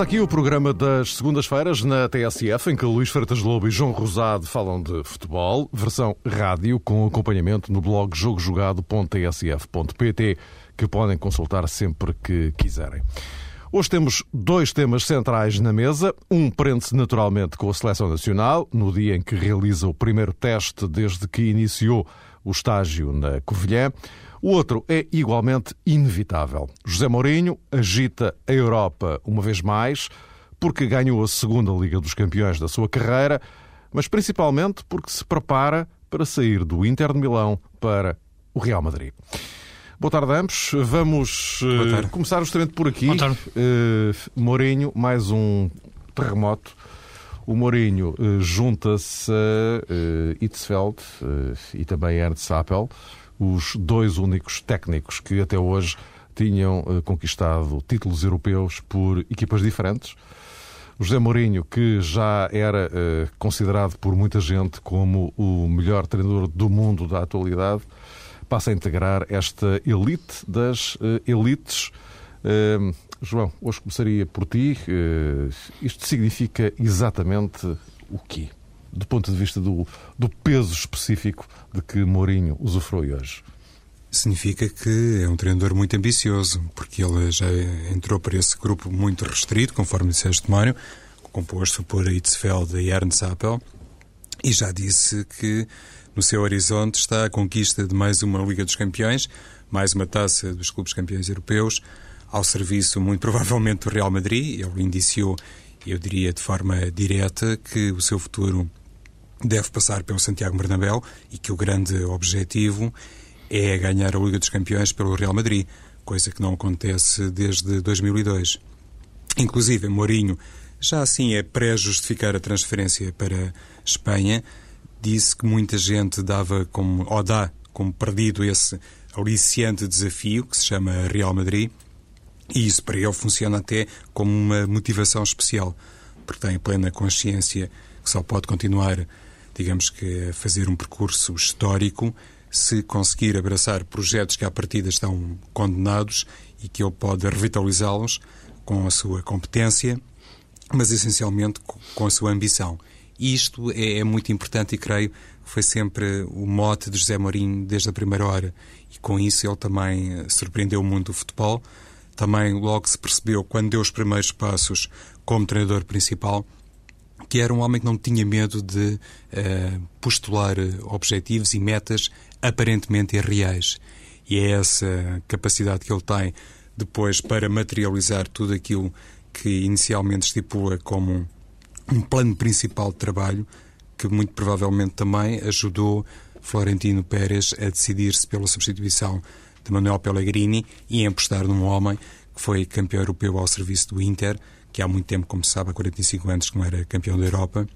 Começa aqui o programa das segundas-feiras na TSF, em que Luís Freitas Lobo e João Rosado falam de futebol, versão rádio, com acompanhamento no blog jogojogado.tsf.pt, que podem consultar sempre que quiserem. Hoje temos dois temas centrais na mesa. Um prende-se naturalmente com a Seleção Nacional, no dia em que realiza o primeiro teste desde que iniciou o estágio na Covilhã. O outro é igualmente inevitável. José Mourinho agita a Europa uma vez mais, porque ganhou a segunda Liga dos Campeões da sua carreira, mas principalmente porque se prepara para sair do Inter de Milão para o Real Madrid. Boa tarde ambos. Vamos uh, começar justamente por aqui. Boa tarde. Uh, Mourinho, mais um terremoto. O Mourinho uh, junta-se a uh, Itzfeld e também a Ernst Sappel os dois únicos técnicos que até hoje tinham uh, conquistado títulos europeus por equipas diferentes. José Mourinho, que já era uh, considerado por muita gente como o melhor treinador do mundo da atualidade, passa a integrar esta elite das uh, elites. João, hoje começaria por ti. isto significa exatamente o quê? Do ponto de vista do, do peso específico de que Mourinho usufrui hoje? Significa que é um treinador muito ambicioso, porque ele já entrou para esse grupo muito restrito, conforme disseste, Mário, composto por Itzfeld e Ernst Appel, e já disse que no seu horizonte está a conquista de mais uma Liga dos Campeões, mais uma taça dos clubes campeões europeus, ao serviço, muito provavelmente, do Real Madrid. Ele indiciou, eu diria de forma direta, que o seu futuro deve passar pelo Santiago Bernabéu e que o grande objetivo é ganhar a Liga dos Campeões pelo Real Madrid, coisa que não acontece desde 2002. Inclusive, Mourinho, já assim é pré-justificar a transferência para Espanha, disse que muita gente dava como, ou dá como perdido esse aliciante desafio que se chama Real Madrid, e isso para ele funciona até como uma motivação especial, porque tem plena consciência que só pode continuar digamos que, fazer um percurso histórico se conseguir abraçar projetos que à partida estão condenados e que ele pode revitalizá-los com a sua competência, mas essencialmente com a sua ambição. Isto é, é, muito importante e creio foi sempre o mote de José Mourinho desde a primeira hora. E com isso ele também eh, surpreendeu o mundo do futebol. Também logo se percebeu, quando deu os primeiros passos como treinador principal, que era um homem que não tinha medo de uh, postular objetivos e metas aparentemente irreais. E é essa capacidade que ele tem depois para materializar tudo aquilo que inicialmente estipula como um plano principal de trabalho, que muito provavelmente também ajudou Florentino Pérez a decidir-se pela substituição de Manuel Pellegrini e a apostar num homem que foi campeão europeu ao serviço do Inter, que há muito tempo, como se sabe, há 45 anos que não era campeão da Europa,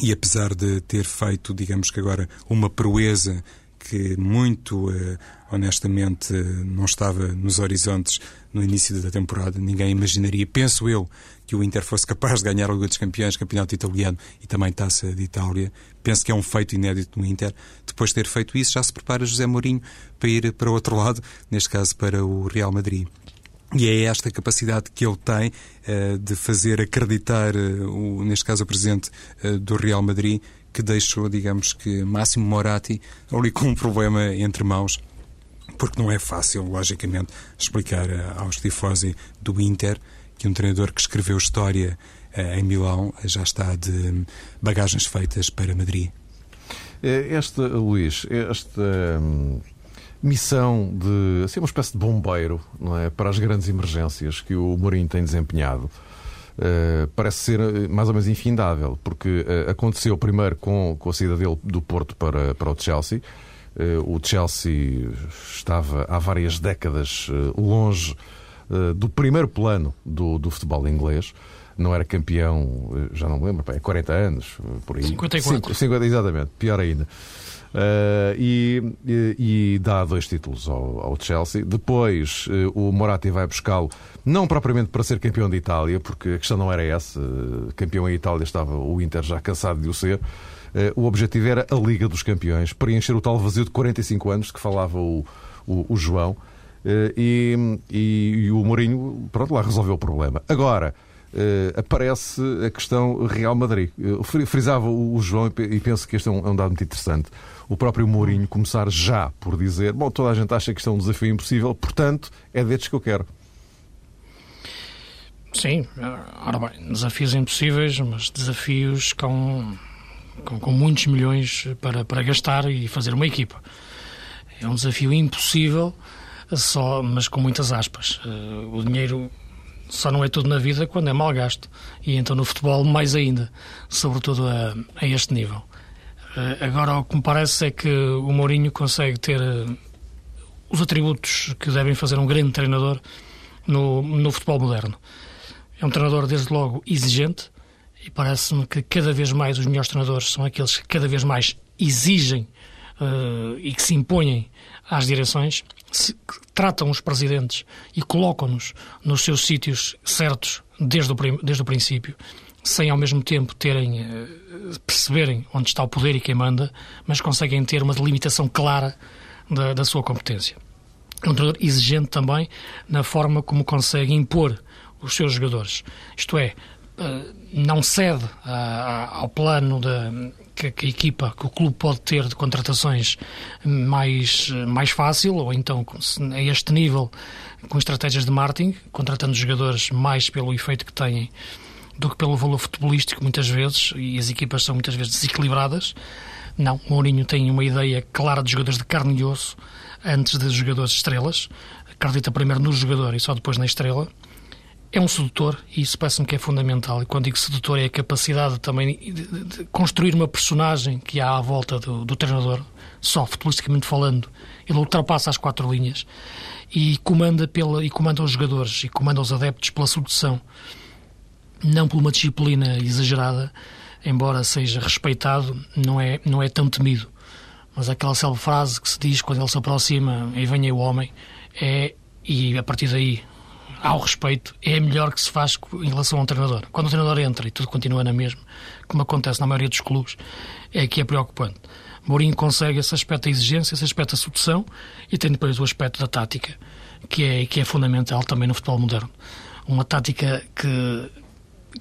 e apesar de ter feito, digamos que agora, uma proeza que muito uh, honestamente não estava nos horizontes no início da temporada, ninguém imaginaria, penso eu, que o Inter fosse capaz de ganhar a Liga dos Campeões, Campeonato Italiano e também Taça de Itália. Penso que é um feito inédito no Inter. Depois de ter feito isso, já se prepara José Mourinho para ir para o outro lado, neste caso para o Real Madrid. E é esta capacidade que ele tem uh, de fazer acreditar, uh, o, neste caso, o presidente uh, do Real Madrid, que deixou, digamos que, Máximo Moratti ali com um problema entre mãos, porque não é fácil, logicamente, explicar aos tifosi do Inter que um treinador que escreveu história em Milão já está de bagagens feitas para Madrid. Esta, Luís, esta. Missão de assim, uma espécie de bombeiro não é, para as grandes emergências que o Mourinho tem desempenhado. Uh, parece ser eh, mais ou menos infindável, porque uh, aconteceu primeiro com, com a saída dele do Porto para, para o Chelsea. Uh, o Chelsea estava há várias décadas longe do primeiro plano do, do futebol inglês. Não era campeão, já não me lembro, é 40 anos, por aí. 54. 50, exatamente, pior ainda. Uh, e, e, e, dá dois títulos ao, ao Chelsea. Depois uh, o Moratti vai buscá-lo, não propriamente para ser campeão de Itália, porque a questão não era essa. Uh, campeão em Itália estava o Inter já cansado de o ser. o objetivo era a Liga dos Campeões, preencher o tal vazio de 45 anos que falava o, o, o João. E, e, o Mourinho, pronto, lá resolveu o problema. Agora, aparece a questão Real Madrid. Frisava o João e penso que este é um, é um, dado muito interessante. O próprio Mourinho começar já por dizer: Bom, toda a gente acha que isto é um desafio impossível, portanto, é destes que eu quero. Sim, ora bem, desafios impossíveis, mas desafios com, com, com muitos milhões para, para gastar e fazer uma equipa. É um desafio impossível, só, mas com muitas aspas. Uh, o dinheiro só não é tudo na vida quando é mal gasto. E então no futebol, mais ainda, sobretudo a, a este nível. Uh, agora, o que me parece é que o Mourinho consegue ter uh, os atributos que devem fazer um grande treinador no, no futebol moderno. É um treinador, desde logo, exigente, e parece-me que cada vez mais os melhores treinadores são aqueles que cada vez mais exigem uh, e que se impõem às direções, se, tratam os presidentes e colocam-nos nos seus sítios certos desde o, desde o princípio, sem ao mesmo tempo terem uh, perceberem onde está o poder e quem manda, mas conseguem ter uma delimitação clara da, da sua competência. Um treinador exigente também na forma como consegue impor os seus jogadores. Isto é, eh, não cede ao plano de, que, que, a equipa, que o clube pode ter de contratações mais, mais fácil, ou então a este nível com estratégias de marketing, contratando jogadores mais pelo efeito que têm do que pelo valor futebolístico, muitas vezes, e as equipas são muitas vezes desequilibradas. Não, Mourinho tem uma ideia clara de jogadores de carne e osso antes de jogadores estrelas. Acredita primeiro no jogador e só depois na estrela é um sedutor e isso parece-me que é fundamental. E quando digo sedutor é a capacidade também de, construir uma personagem que há à volta do, do, treinador, só futbolisticamente falando. Ele ultrapassa as quatro linhas e comanda, pela, e comanda os jogadores e comanda os adeptos pela sedução. Não por uma disciplina exagerada, embora seja respeitado, não é, não é tão temido. Mas aquela célebre frase que se diz quando ele se aproxima e venha o homem é, e a partir daí ao respeito é melhor que se faz em relação a um treinador. Quando o treinador entra e tudo continua na mesma, como acontece na maioria dos clubes, é que é preocupante. Mourinho consegue esse aspecto da exigência, esse aspecto da sedução e tem depois o aspecto da tática, que é, que é fundamental também no futebol moderno. Uma tática que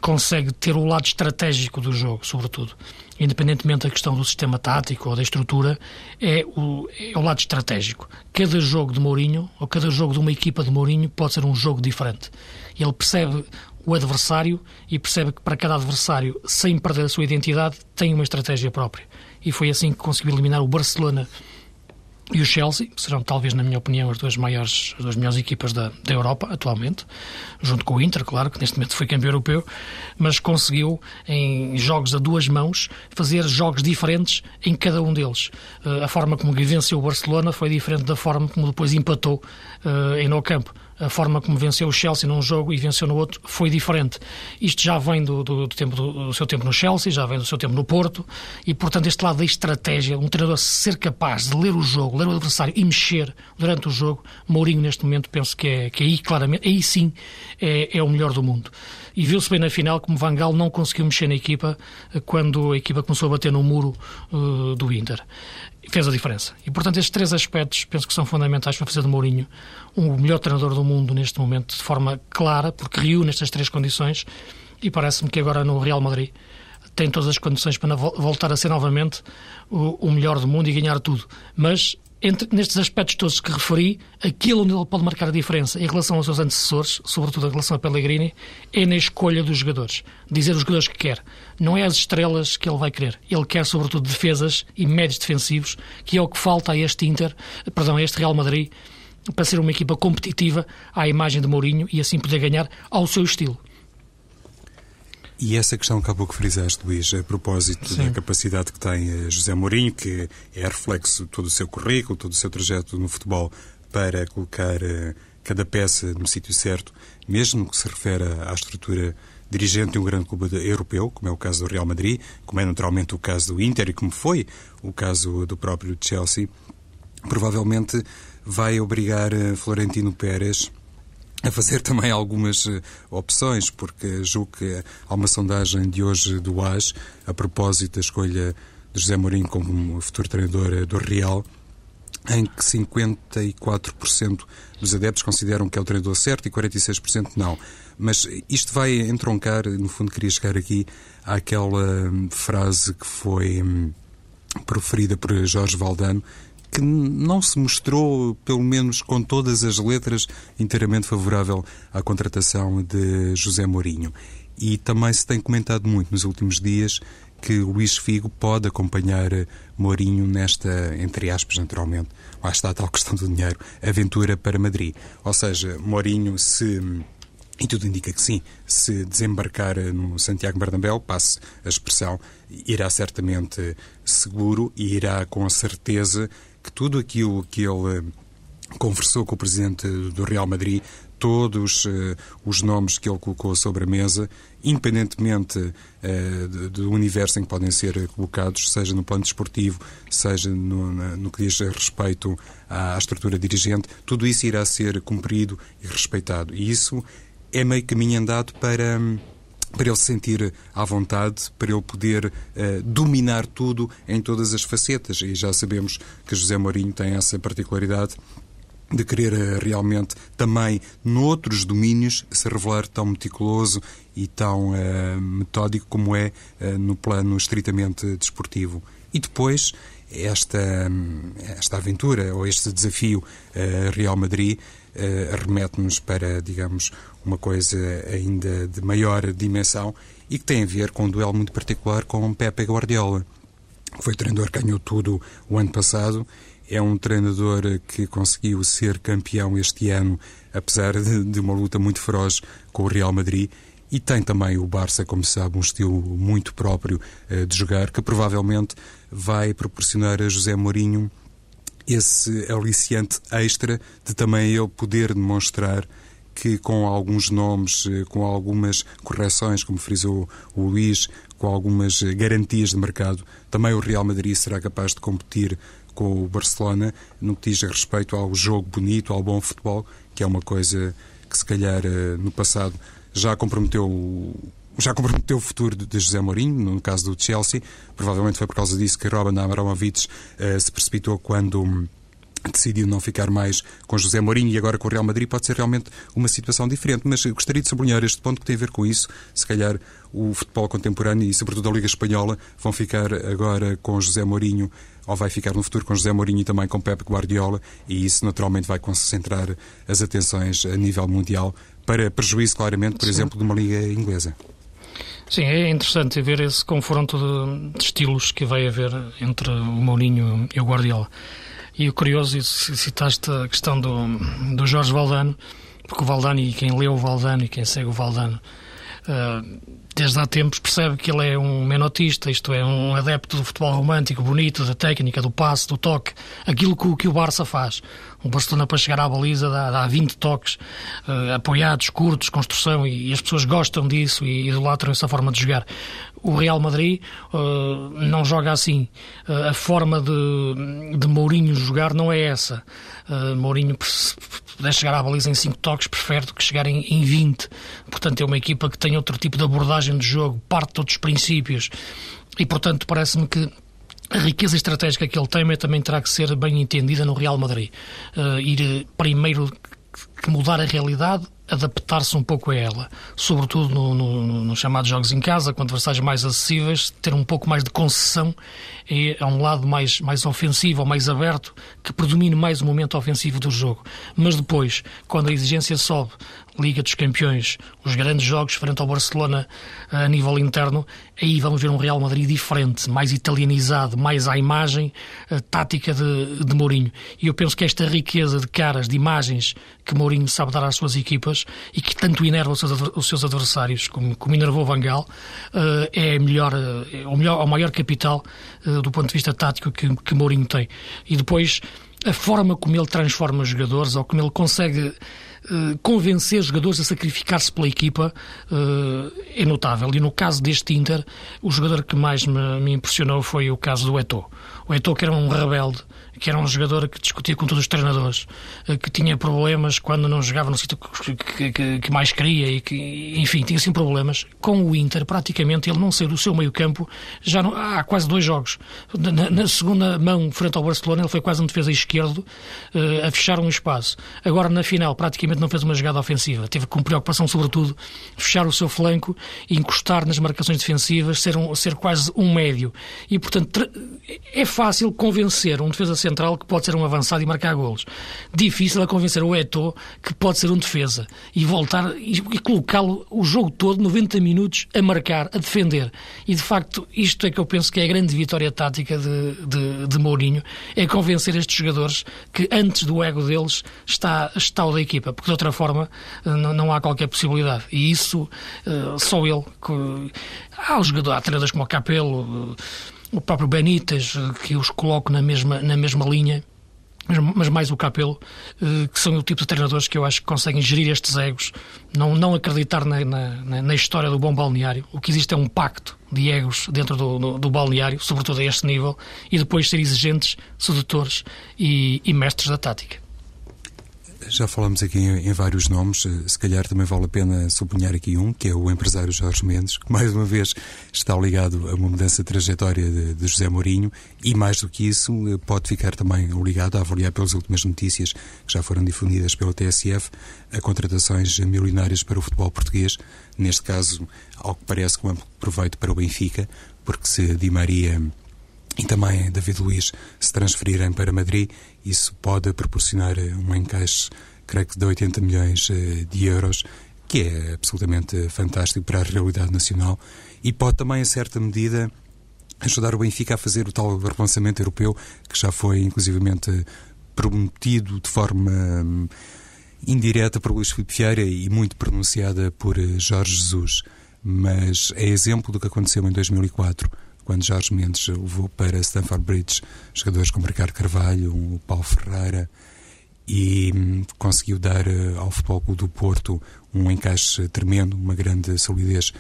consegue ter o lado estratégico do jogo, sobretudo. Independentemente da questão do sistema tático ou da estrutura, é o, é o lado estratégico. Cada jogo de Mourinho, ou cada jogo de uma equipa de Mourinho, pode ser um jogo diferente. Ele percebe o adversário e percebe que para cada adversário, sem perder a sua identidade, tem uma estratégia própria. E foi assim que conseguiu eliminar o Barcelona e o Chelsea serão, talvez, na minha opinião, as duas maiores, as duas melhores equipas da, da Europa atualmente, junto com o Inter, claro, que neste momento foi campeão europeu, mas conseguiu, em jogos a duas mãos, fazer jogos diferentes em cada um deles. Uh, a forma como venceu o Barcelona foi diferente da forma como depois empatou uh, em No Campo a forma como venceu o Chelsea num jogo e venceu no outro foi diferente. Isto já vem do, do, do tempo, do, do, seu tempo no Chelsea, já vem do seu tempo no Porto, e portanto este lado da estratégia, um treinador ser capaz de ler o jogo, ler o adversário e mexer durante o jogo, Mourinho neste momento penso que é, que aí claramente, aí sim é, é o melhor do mundo. E viu-se bem na final como Van Gaal não conseguiu mexer na equipa eh, quando a equipa começou a bater no muro uh, do Inter fez a diferença. E, portanto, estes três aspectos penso que são fundamentais para fazer de Mourinho o melhor treinador do mundo neste momento, de forma clara, porque reúne estas três condições e parece-me que agora no Real Madrid tem todas as condições para voltar a ser novamente o, melhor do mundo e ganhar tudo. Mas entre, nestes aspectos todos que referi, aquilo onde ele pode marcar a diferença em relação aos seus antecessores, sobretudo em relação a Pellegrini, é na escolha dos jogadores. Dizer os jogadores que quer. Não é as estrelas que ele vai querer. Ele quer, sobretudo, defesas e médios defensivos, que é o que falta a este Inter, perdão, a este Real Madrid, para ser uma equipa competitiva à imagem de Mourinho e assim poder ganhar ao seu estilo. E essa questão que há pouco frisaste, Luís, a propósito Sim. da capacidade que tem eh, José Mourinho, que é reflexo de todo o seu currículo, todo o seu trajeto no futebol, para colocar eh, cada peça no sítio certo, mesmo que se refere à estrutura dirigente de um grande clube europeu, como é o caso do Real Madrid, como é naturalmente o caso do Inter e como foi o caso do próprio Chelsea, provavelmente vai obrigar eh, Florentino Pérez a fazer também algumas uh, opções, porque julgo que há uma sondagem de hoje do AS, a propósito da escolha de José Mourinho como futuro treinador uh, do Real, em que 54% dos adeptos consideram que é o treinador certo e 46% não. Mas isto vai entroncar, no fundo queria chegar aqui àquela hum, frase que foi hum, proferida por Jorge Valdano, que não se mostrou, pelo menos com todas as letras, inteiramente favorável à contratação de José Mourinho. E também se tem comentado muito nos últimos dias que Luís Figo pode acompanhar Mourinho nesta, entre aspas, naturalmente, lá está a tal questão do dinheiro, aventura para Madrid. Ou seja, Mourinho se e tudo indica que sim, se desembarcar no Santiago Bernabéu, passe a expressão, irá certamente seguro e irá com certeza que tudo aquilo que ele conversou com o presidente do Real Madrid, todos uh, os nomes que ele colocou sobre a mesa, independentemente uh, do universo em que podem ser colocados, seja no plano desportivo, seja no, no que diz respeito à, à estrutura dirigente, tudo isso irá ser cumprido e respeitado. E isso é meio caminho andado para para ele se sentir à vontade, para ele poder uh, dominar tudo em todas as facetas. E já sabemos que José Mourinho tem essa particularidade de querer uh, realmente também noutros domínios se revelar tão meticuloso e tão uh, metódico como é no plano estritamente desportivo. E depois esta, esta aventura ou este desafio Real Madrid remete-nos para, digamos, uma coisa ainda de maior dimensão e que tem a ver com um duelo muito particular com Pepe Guardiola. Foi treinador que ganhou tudo o ano passado. É um treinador que conseguiu ser campeão este ano, apesar de, de uma luta muito feroz com o Real Madrid. E tem também o Barça, como sabe, um estilo muito próprio uh, de jogar, que provavelmente vai proporcionar a José Mourinho esse aliciante extra de também ele poder demonstrar que com alguns nomes, eh, com algumas correções, como frisou o Luís, com algumas eh, garantias de mercado, também o Real Madrid será capaz de competir com o Barcelona no que diz respeito ao jogo bonito, ao bom futebol, que é uma coisa que se calhar eh, no passado já comprometeu já comprometeu o futuro de José Mourinho, no caso do Chelsea. Provavelmente foi por causa disso que Robin Abramovich uh, se precipitou quando hum, decidiu não ficar mais com José Mourinho e agora com o Real Madrid pode ser realmente uma situação diferente. Mas gostaria de sublinhar este ponto que tem a ver com isso. Se calhar o futebol contemporâneo e, sobretudo, a Liga Espanhola vão ficar agora com José Mourinho ou vai ficar no futuro com José Mourinho e também com Pep Guardiola e isso naturalmente vai concentrar as atenções a nível mundial para prejuízo, claramente, por Sim. exemplo, de uma Liga Inglesa. Sim, é interessante ver esse confronto de, de estilos que vai haver entre o Mourinho e o Guardiola. E o curioso, citaste a questão do, do Jorge Valdano, porque o Valdano e quem leu o Valdano e quem segue o Valdano, uh, desde há tempos percebe que ele é um menotista, isto é, um adepto do futebol romântico, bonito, da técnica, do passe, do toque, aquilo que, que o Barça faz. O Barcelona para chegar à baliza dá, dá 20 toques uh, apoiados, curtos, construção, e, e, as pessoas gostam disso e idolatram essa forma de jogar o Real Madrid uh, não joga assim. Uh, a forma de, de Mourinho jogar não é essa. Mourinho, se puder chegar à baliza em 5 toques, prefere do que chegar em, em 20. Portanto, é uma equipa que tem outro tipo de abordagem de jogo, parte de outros princípios. E, portanto, parece-me que a riqueza estratégica que ele tem também terá que ser bem entendida no Real Madrid. Uh, ir primeiro mudar a realidade adaptar-se um pouco a ela, sobretudo nos no, no chamados jogos em casa, com adversários mais acessíveis, ter um pouco mais de concessão a um lado mais, mais ofensivo ou mais aberto, que predomine mais o momento ofensivo do jogo. Mas depois, quando a exigência sobe, Liga dos Campeões, os grandes jogos frente ao Barcelona a nível interno, aí vamos ver um Real Madrid diferente, mais italianizado, mais à imagem tática de, de Mourinho. E eu penso que esta riqueza de caras, de imagens que Mourinho sabe dar às suas equipas e que tanto enerva os seus, os seus adversários, como, como enervou Van Gaal, uh, é, melhor, é o, melhor, o maior capital uh, do ponto de vista tático que, que Mourinho tem. E depois a forma como ele transforma os jogadores ou como ele consegue convencer os jogadores a sacrificar-se pela equipa uh, é notável. E no caso deste Inter, o jogador que mais me, me impressionou foi o caso do Eto'o. O Eto'o que era um rebelde, que era um jogador que discutia com todos os treinadores, eh, que tinha problemas quando não jogava no sítio que, que, que, mais queria e que, enfim, tinha assim problemas. Com o Inter, praticamente, ele não saiu do seu meio-campo já não, há quase dois jogos. Na, na, segunda mão, frente ao Barcelona, ele foi quase um defesa esquerdo uh, a fechar um espaço. Agora, na final, praticamente não fez uma jogada ofensiva. Teve com preocupação, sobretudo, fechar o seu flanco encostar nas marcações defensivas, ser, um, ser quase um médio. E, portanto, é fácil convencer um defesa central que pode ser um avançado e marcar golos. Difícil é convencer o Eto'o que pode ser um defesa e voltar e, colocá-lo o jogo todo, 90 minutos, a marcar, a defender. E de facto, isto é que eu penso que é a grande vitória tática de, de, de Mourinho, é convencer estes jogadores que antes do ego deles está, está o da equipa, porque de outra forma eh, não, não há qualquer possibilidade. E isso uh, só ele. Que, há os há treinadores como o Capelo. O próprio Benítez, eh, que os coloco na mesma, na mesma linha, mas mais o Capelo, eh, que são o tipo de treinadores que eu acho que conseguem gerir estes egos, não, não acreditar na, na, na história do bom balneário. O que existe é um pacto de egos dentro do, do, do balneário, sobretudo a este nível, e depois ser exigentes, sedutores e, e mestres da tática. Já falamos aqui em, em, vários nomes, eh, se calhar também vale a pena sublinhar aqui um, que é o empresário Jorge Mendes, que mais uma vez está ligado a uma mudança de trajetória de, de José Mourinho e mais do que isso eh, pode ficar também ligado a avaliar pelas últimas notícias que já foram difundidas pela TSF a contratações milionárias para o futebol português, neste caso, ao que parece com amplo proveito para o Benfica, porque se Di Maria e também David Luiz se transferirem para Madrid, isso pode proporcionar um encaixe, creio que de 80 milhões eh, de euros, que é absolutamente fantástico para a realidade nacional e pode também, a certa medida, ajudar o Benfica a fazer o tal relançamento europeu que já foi, inclusivamente, prometido de forma hum, indireta por Luís Filipe Vieira e muito pronunciada por eh, Jorge Jesus. Mas é exemplo do que aconteceu em 2004 quando Jorge Mendes levou para Stanford Bridge jogadores como Ricardo Carvalho, o Paulo Ferreira, e hum, conseguiu dar uh, ao Futebol Clube do Porto um encaixe tremendo, uma grande solidez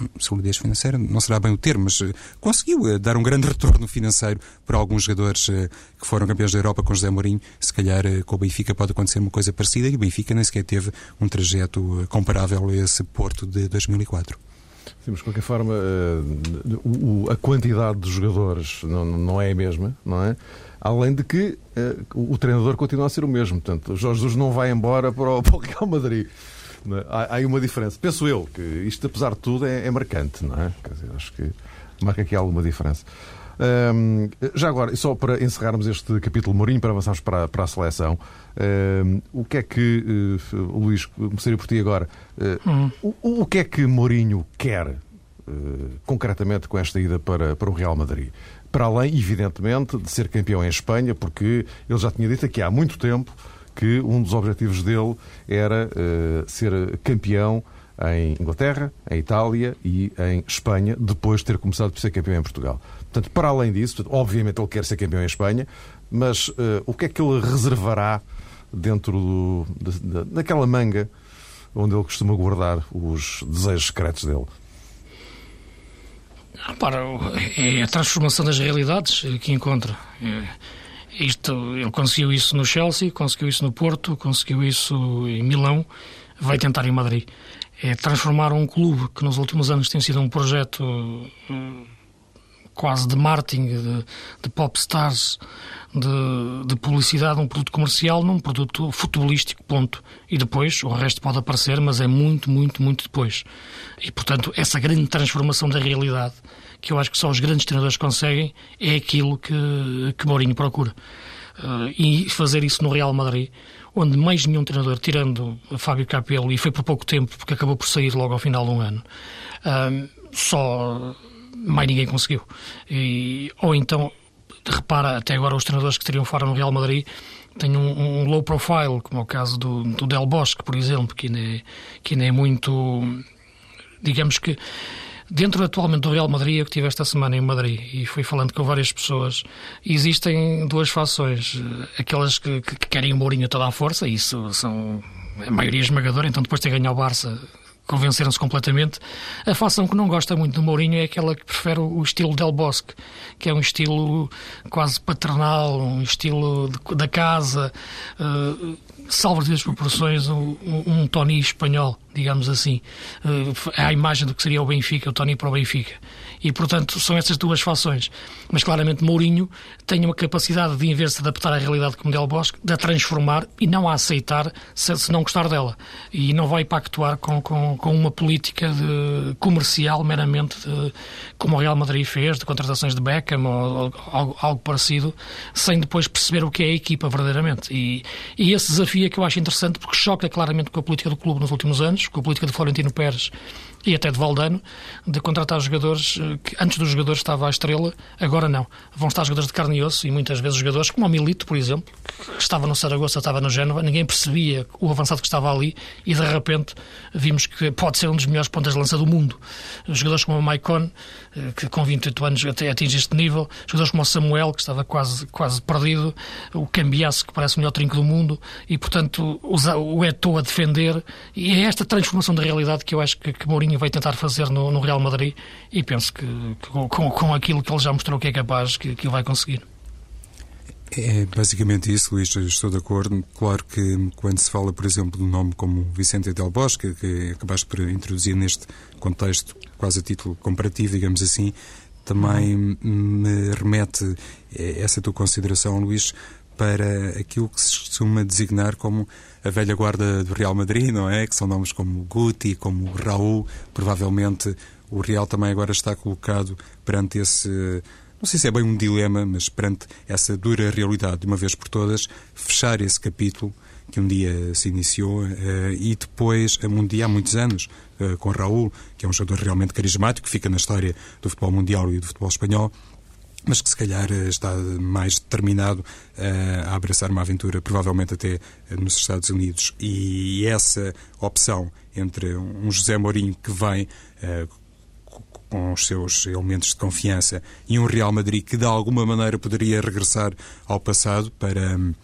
hum, solidez financeira, não será bem o termo, mas uh, conseguiu uh, dar um grande retorno financeiro para alguns jogadores que foram campeões da Europa com José Mourinho. Se calhar com o Benfica pode acontecer uma coisa parecida e o Benfica nem sequer teve um trajeto comparável a esse Porto de 2004. Sim, mas de qualquer forma, uh, a quantidade de jogadores não, é a mesma, não é? Além de que uh, o treinador continua a ser o mesmo. Portanto, o Jorge Jesus não vai embora para o, Real Madrid. É? Há, há, aí uma diferença. Penso eu que isto, apesar de tudo, é, é marcante, não é? Quer dizer, acho que marca aqui alguma diferença. Um, já agora, só para encerrarmos este capítulo Mourinho, para avançarmos para, para a seleção, um, o que é que, uh, Luís, começaria por ti agora, uh, hum. o, o, que é que Mourinho quer uh, concretamente com esta ida para, para o Real Madrid? Para além, evidentemente, de ser campeão em Espanha, porque ele já tinha dito aqui há muito tempo que um dos objetivos dele era ser campeão em Inglaterra, em Itália e em Espanha, depois de ter começado por ser campeão em Portugal. Portanto, para além disso, obviamente ele quer ser campeão em Espanha, mas uh, o que é que ele reservará dentro do, da, daquela manga onde ele costuma guardar os desejos secretos dele? Para, é a transformação das realidades que encontra. É, isto, ele conseguiu isso no Chelsea, conseguiu isso no Porto, conseguiu isso em Milão, vai tentar em Madrid. É transformar um clube que nos últimos anos tem sido um projeto quase de marketing, de, de pop stars, de, de, publicidade, um produto comercial num produto futebolístico, ponto. E depois o resto pode aparecer, mas é muito, muito, muito depois. E, portanto, essa grande transformação da realidade, que eu acho que só os grandes treinadores conseguem, é aquilo que, que Mourinho procura. Uh, e fazer isso no Real Madrid, onde mais nenhum treinador, tirando Fábio Capello, e foi por pouco tempo, porque acabou por sair logo ao final de um ano, uh, só mais ninguém conseguiu. E, ou então, repara, até agora os treinadores que teriam fora no Real Madrid têm um, um low profile, como é o caso do, do Del Bosque, por exemplo, que ainda é, que ainda é muito. Digamos que dentro atualmente do Real Madrid, eu que estive esta semana em Madrid e fui falando com várias pessoas, existem duas fações. Aquelas que, que querem o Mourinho toda a força, isso são a maioria esmagadora, então depois de ganho o Barça convenceram-se completamente. A facção que não gosta muito do Mourinho é aquela que prefere o estilo Del Bosque, que é um estilo quase paternal, um estilo de, da casa, uh, salvo as proporções, um, um Tony espanhol, digamos assim. É a imagem do que seria o Benfica, o Tony para o Benfica. E, portanto, são essas duas fações. Mas, claramente, Mourinho tem uma capacidade de, em vez de se adaptar à realidade como Del Bosque, de a transformar e não a aceitar se, se não gostar dela. E não vai pactuar com, com, com uma política de, comercial meramente, de, como o Real Madrid fez, de contratações de Beckham ou, ou algo, algo, parecido, sem depois perceber o que é a equipa verdadeiramente. E, e esse desafio é que eu acho interessante porque choca claramente com a política do clube nos últimos anos, com a política de Florentino Pérez e até de Valdano, de contratar jogadores eh, que antes dos jogadores estava a estrela, agora não. Vão estar jogadores de carne e osso e muitas vezes jogadores como o Milito, por exemplo, que estava no Saragossa, estava no Génova, ninguém percebia o avançado que estava ali e de repente vimos que pode ser um dos melhores pontas de lança do mundo. Jogadores como o Maicon, eh, que com 28 anos até atinge este nível, jogadores como o Samuel, que estava quase, quase perdido, o Cambiasso, que parece o melhor trinco do mundo, e portanto o Eto'o a defender, e é esta transformação da realidade que eu acho que, que Mourinho vai tentar fazer no, no Real Madrid e penso que, com, com, aquilo que ele já mostrou que é capaz, que, que o vai conseguir. É basicamente isso, Luís, estou de acordo. Claro que quando se fala, por exemplo, de um nome como Vicente Del Bosque, que acabaste por introduzir neste contexto, quase a título comparativo, digamos assim, também me remete essa tua consideração, Luís, para aquilo que se costuma designar como a velha guarda do Real Madrid, não é? Que são nomes como Guti, como Raul. Provavelmente o Real também agora está colocado perante esse. Não sei se é bem um dilema, mas perante essa dura realidade, de uma vez por todas, fechar esse capítulo que um dia se iniciou uh, e depois, um dia há muitos anos, uh, com Raul, que é um jogador realmente carismático, que fica na história do futebol mundial e do futebol espanhol, mas que se calhar eh, está mais determinado uh, a abraçar uma aventura, provavelmente até nos Estados Unidos. E essa opção entre um José Mourinho que vem uh, com os seus elementos de confiança e um Real Madrid que de alguma maneira poderia regressar ao passado para. Um,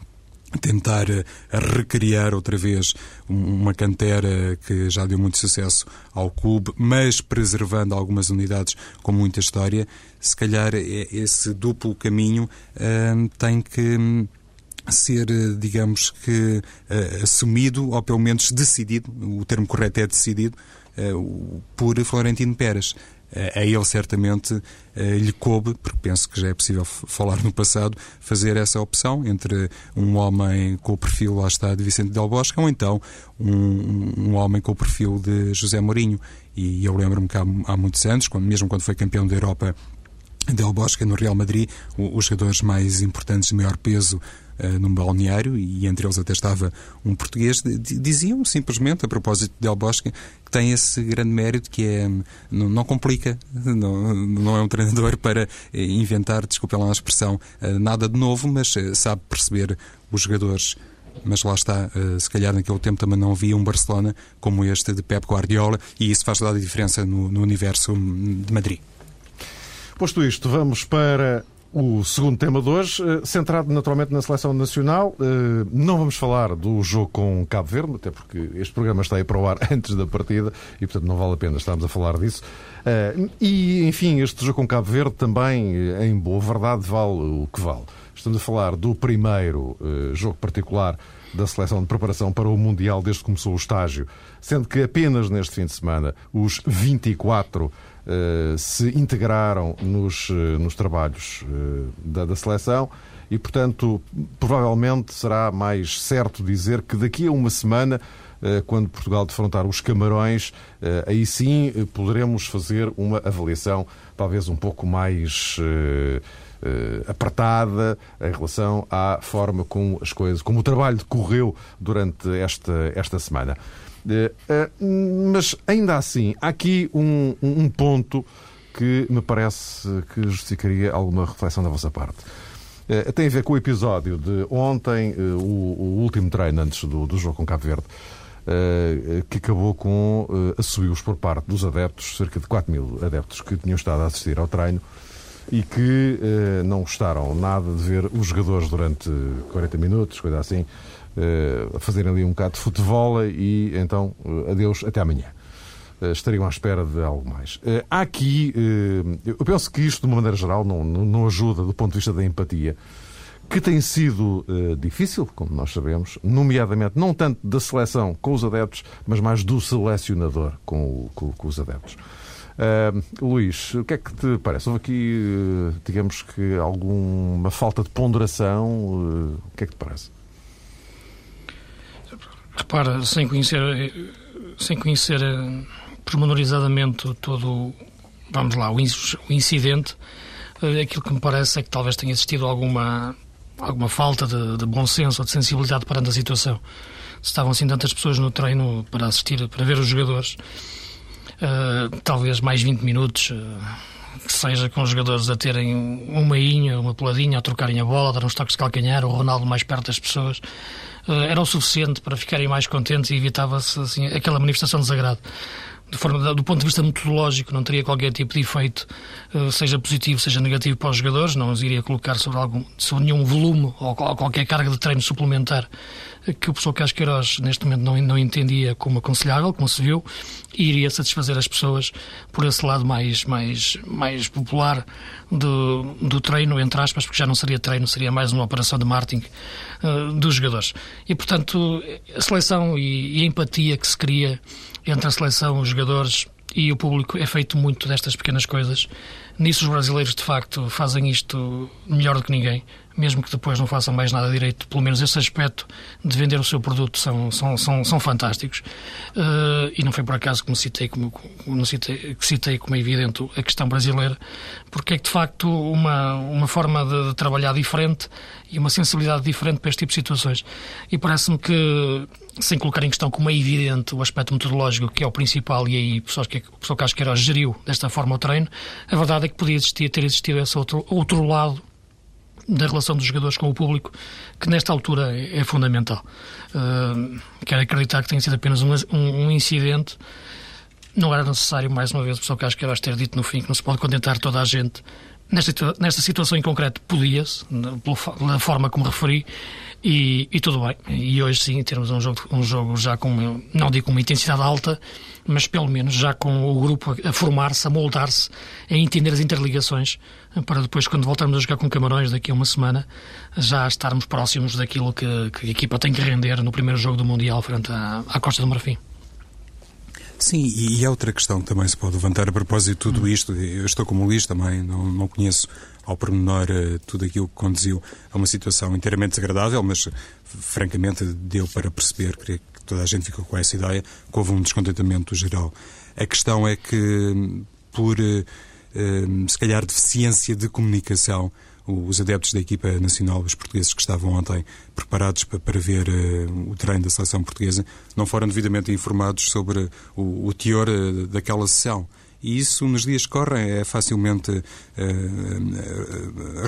tentar eh, recriar outra vez uma cantera que já deu muito sucesso ao clube, mas preservando algumas unidades com muita história, se calhar esse duplo caminho uh, tem que hum, ser, eh, digamos que, assumido ou pelo menos decidido, o termo correto é decidido, por Florentino Pérez. Eh, a ele certamente eh, lhe coube, porque penso que já é possível falar no passado, fazer essa opção entre um homem com o perfil, lá está, de Vicente Del Bosque, ou então um, um homem com o perfil de José Mourinho. E eu lembro-me que há, há muitos anos, quando, mesmo quando foi campeão da Europa Del Bosque no Real Madrid, os jogadores mais importantes de maior peso uh, num balneário, e entre eles até estava um português, diziam simplesmente, a propósito de Del Bosque, que tem esse grande mérito que é, não, não complica, não, não, é um treinador para eh, inventar, desculpa lá a expressão, uh, nada de novo, mas sabe perceber os jogadores mas lá está, se calhar naquele tempo também não havia um Barcelona como este de Pep Guardiola e isso faz toda a diferença no, no universo de Madrid. Posto isto, vamos para o segundo tema de hoje, eh, centrado naturalmente na seleção nacional. Eh, não vamos falar do jogo com Cabo Verde, até porque este programa está aí para o ar antes da partida e, portanto, não vale a pena estarmos a falar disso. Eh, e, enfim, este jogo com Cabo Verde também, em boa verdade, vale o que vale. Estamos a falar do primeiro jogo particular da seleção de preparação para o Mundial desde que começou o estágio, sendo que apenas neste fim de semana os 24 eh, se integraram nos, eh, nos trabalhos eh, da, da seleção e, portanto, provavelmente será mais certo dizer que daqui a uma semana quando Portugal defrontar os Camarões, aí sim poderemos fazer uma avaliação talvez um pouco mais apertada em relação à forma como as coisas, como o trabalho decorreu durante esta, esta semana. Eh, eh, mas ainda assim, há aqui um, um ponto que me parece que justificaria alguma reflexão da vossa parte. Eh, tem a ver com o episódio de ontem, o, o último treino antes do, do jogo com Cabo Verde, que acabou com assobios por parte dos adeptos, cerca de 4 mil adeptos que tinham estado a assistir ao treino e que não gostaram nada de ver os jogadores durante 40 minutos, coisa assim, a fazerem ali um bocado de futebol e então adeus, até amanhã. estariam à espera de algo mais. Há aqui, eu penso que isto, de uma maneira geral, não, não ajuda do ponto de vista da empatia que tem sido difícil, como nós sabemos, nomeadamente não tanto da seleção com os adeptos, mas mais do selecionador com, com, com os adeptos. Uh, Luís, o que é que te parece? Houve aqui, digamos que, alguma falta de ponderação? O que é que te parece? Repara, sem conhecer, sem conhecer pormenorizadamente todo, vamos lá, o incidente, aquilo que me parece é que talvez tenha existido alguma alguma falta de, de, bom senso ou de sensibilidade perante a situação. Estavam assim tantas pessoas no treino para assistir, para ver os jogadores, uh, talvez mais 20 minutos, uh, que seja com os jogadores a terem uma inha, uma peladinha, a trocarem a bola, a dar uns toques de calcanhar, o Ronaldo mais perto das pessoas, era o suficiente para ficarem mais contentes e evitava-se assim, aquela manifestação de desagrado de forma, do ponto de vista metodológico, não teria qualquer tipo de efeito, eh, seja positivo, seja negativo para os jogadores, não os iria colocar sobre, algum, sobre nenhum volume ou qualquer carga de treino suplementar que o professor Casqueiroz neste momento não, não entendia como aconselhável, como se viu, e iria satisfazer as pessoas por esse lado mais, mais, mais popular do, do treino, entre aspas, porque já não seria treino, seria mais uma operação de marketing uh, dos jogadores. E, portanto, a seleção e, e a empatia que se cria entre a seleção, os jogadores e o público é feito muito destas pequenas coisas. Nisso os brasileiros, de facto, fazem isto melhor do que ninguém mesmo que depois não façam mais nada direito, pelo menos esse aspecto de vender o seu produto são, são, são, são fantásticos. Uh, e não foi por acaso que me citei como, como citei, que citei como é evidente a questão brasileira, porque é que de facto uma, uma forma de, de trabalhar diferente e uma sensibilidade diferente para este tipo de situações. E parece-me que, sem colocar em questão como é evidente o aspecto metodológico, que é o principal, e aí o professor, que, o professor Casqueira geriu desta forma o treino, a verdade é que podia existir, ter existido esse outro, outro lado da relação dos jogadores com o público, que nesta altura é, é fundamental. Uh, quero acreditar que tenha sido apenas um, um, incidente. Não era necessário, mais uma vez, pessoal que acho que era ter dito no fim que não se pode contentar toda a gente. Nesta, nesta situação em concreto, podia-se, pela forma como referi, e, e, tudo bem. E hoje sim termos um jogo, um jogo já com, não digo com uma intensidade alta, mas pelo menos já com o grupo a formar-se, a moldar-se, a entender as interligações, para depois, quando voltarmos a jogar com Camarões daqui a uma semana, já estarmos próximos daquilo que, que a equipa tem que render no primeiro jogo do Mundial frente à, à Costa do Marfim. Sim, e há outra questão que também se pode levantar a propósito de tudo isto. Eu estou como Luís também, não, não conheço ao pormenor uh, tudo aquilo que conduziu a uma situação inteiramente desagradável, mas francamente deu para perceber, creio que toda a gente ficou com essa ideia, que houve um descontentamento geral. A questão é que, por uh, se calhar deficiência de comunicação, os adeptos da equipa nacional, os portugueses que estavam ontem preparados para, para ver uh, o treino da seleção portuguesa, não foram devidamente informados sobre o, o teor uh, daquela sessão. E isso, nos dias que correm, é facilmente uh,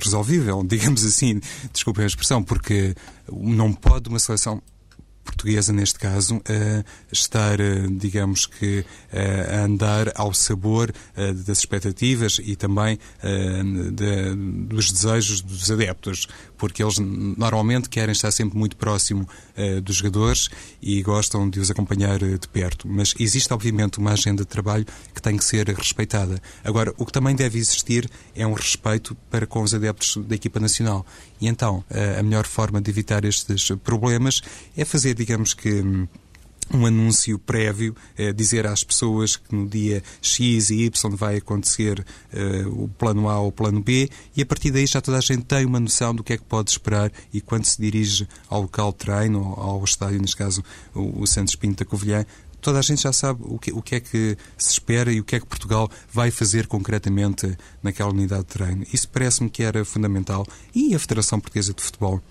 resolvível, digamos assim, desculpem a expressão, porque não pode uma seleção portuguesa, neste caso, a estar, eh, digamos que, a andar ao sabor eh, das expectativas e também eh, dos desejos dos adeptos, porque eles normalmente querem estar sempre muito próximo dos jogadores e gostam de os acompanhar de perto. Mas existe, obviamente, uma agenda de trabalho que tem que ser respeitada. Agora, o que também deve existir é um respeito para com os adeptos da equipa nacional. E então, a melhor forma de evitar estes problemas é fazer digamos que hum, um anúncio prévio, eh, dizer às pessoas que no dia X e Y vai acontecer eh, o plano A ou o plano B, e a partir daí já toda a gente tem uma noção do que é que pode esperar e quando se dirige ao local de treino, ou ao estádio, neste caso o, o Santos Pinto da Covilhã, toda a gente já sabe o que, o que é que se espera e o que é que Portugal vai fazer concretamente naquela unidade de treino. Isso parece-me que era fundamental. E a Federação Portuguesa de Futebol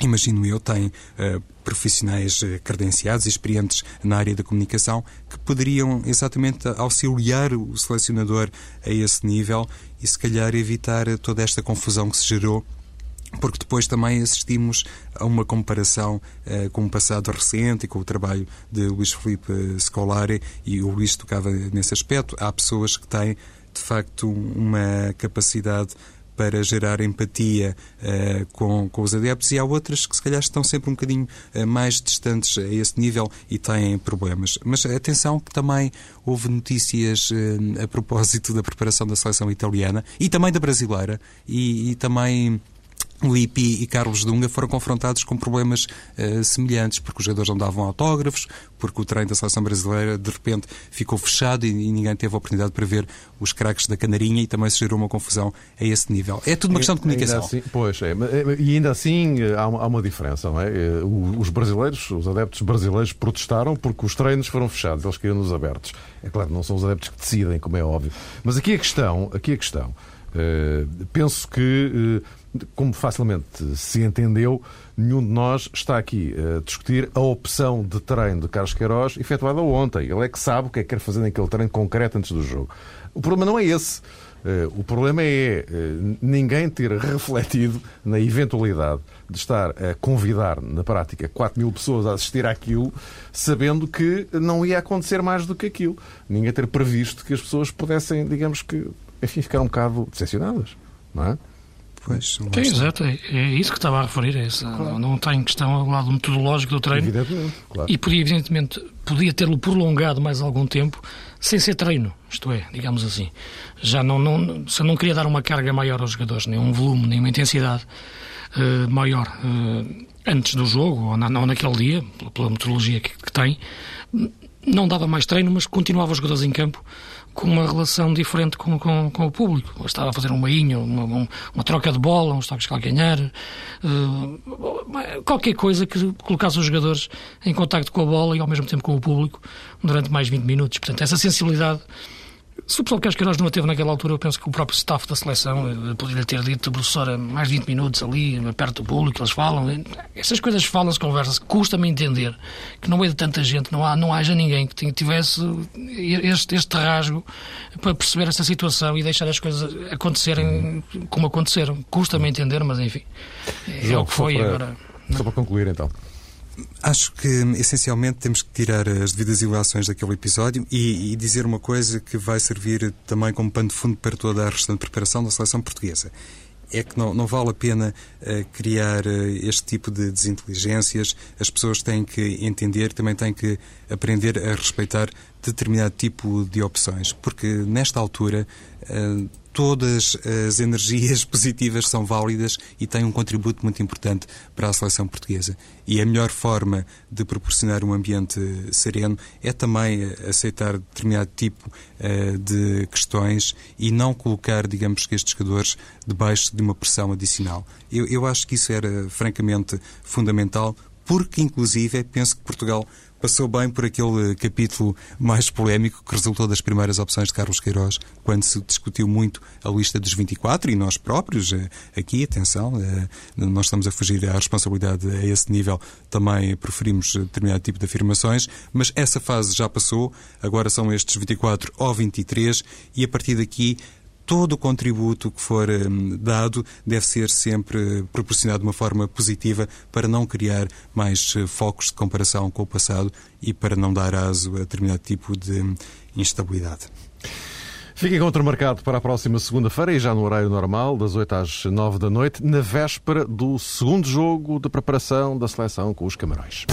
imagino eu, tem uh, profissionais uh, credenciados e experientes na área da comunicação que poderiam exatamente auxiliar o selecionador a esse nível e se calhar evitar toda esta confusão que se gerou porque depois também assistimos a uma comparação uh, com o passado recente e com o trabalho de Luís Felipe Scolari e o Luís tocava nesse aspecto. Há pessoas que têm, de facto, uma capacidade para gerar empatia uh, com, com os adeptos e há outras que se calhar estão sempre um bocadinho uh, mais distantes a esse nível e têm problemas. Mas atenção que também houve notícias uh, a propósito da preparação da seleção italiana e também da brasileira e, e também Lippi e Carlos Dunga foram confrontados com problemas uh, semelhantes, porque os jogadores não davam autógrafos, porque o treino da seleção brasileira de repente ficou fechado e, e ninguém teve a oportunidade para ver os craques da canarinha e também se gerou uma confusão a esse nível. É tudo uma questão de comunicação. Assim, pois é, e ainda assim eh, há uma, há uma, diferença, não é? Eh, os brasileiros, os adeptos brasileiros protestaram porque os treinos foram fechados, eles queriam nos abertos. É claro, não são os adeptos que decidem, como é óbvio. Mas aqui a questão, aqui a questão, uh, penso que uh, como facilmente se entendeu, nenhum de nós está aqui a discutir a opção de treino de Carlos Queiroz efetuada ontem. Ele é que sabe o que é que quer fazer naquele treino concreto antes do jogo. O problema não é esse. Eh, o problema é eh, ninguém ter refletido na eventualidade de estar a convidar, na prática, 4 mil pessoas a assistir àquilo, sabendo que não ia acontecer mais do que aquilo. Ninguém ter previsto que as pessoas pudessem, digamos que, enfim, ficar um bocado decepcionadas. Não é? Pois, Sim, exato, é, é, isso que estava a referir. É claro. Não está em questão o lado metodológico do treino. Evidentemente, claro. E podia, evidentemente, podia tê-lo prolongado mais algum tempo sem ser treino, isto é, digamos assim. Já não, não, se não queria dar uma carga maior aos jogadores, nem um volume, nem uma intensidade uh, maior uh, antes do jogo, ou, na, ou naquele dia, pela metodologia que, que tem, não dava mais treino, mas continuava os jogadores em campo com uma relação diferente com, com, com o público. Ou estava a fazer um mainho, uma, uma, troca de bola, uns toques de calcanhar, uh, qualquer coisa que colocasse os jogadores em contacto com a bola e ao mesmo tempo com o público durante mais 20 minutos. Portanto, essa sensibilidade se o pessoal Casqueiros não a teve naquela altura, eu penso que o próprio staff da seleção eh, poderia ter dito, professora, mais 20 minutos ali, perto do público, eles falam. Essas coisas falam-se, conversam-se. Custa-me entender que no meio de tanta gente não, há, não haja ninguém que tivesse este, este rasgo para perceber essa situação e deixar as coisas acontecerem como aconteceram. Custa-me entender, mas enfim, é João, o que foi para, agora. Só para concluir então. Acho que, essencialmente, temos que tirar as devidas ilações daquele episódio e, e, dizer uma coisa que vai servir também como pano de fundo para toda a restante preparação da seleção portuguesa. É que não, não vale a pena uh, criar uh, este tipo de desinteligências. As pessoas têm que entender, também têm que aprender a respeitar determinado tipo de opções, porque nesta altura uh, todas as energias positivas são válidas e têm um contributo muito importante para a seleção portuguesa. E a melhor forma de proporcionar um ambiente sereno é também aceitar determinado tipo uh, de questões e não colocar, digamos que, estes jogadores debaixo de uma pressão adicional. Eu, eu acho que isso era francamente fundamental, porque, inclusive, penso que Portugal passou bem por aquele capítulo mais polémico que resultou das primeiras opções de Carlos Queiroz, quando se discutiu muito a lista dos 24 e nós próprios, eh, aqui, atenção, eh, nós estamos a fugir à responsabilidade a esse nível, também preferimos determinado tipo de afirmações, mas essa fase já passou, agora são estes 24 ou 23 e a partir daqui todo o contributo que for um, dado deve ser sempre proporcionado de uma forma positiva para não criar mais uh, focos de comparação com o passado e para não dar aso a determinado tipo de um, instabilidade. Fica encontro marcado para a próxima segunda-feira e já no horário normal, das 8 às 9 da noite, na véspera do segundo jogo de preparação da seleção com os Camarões.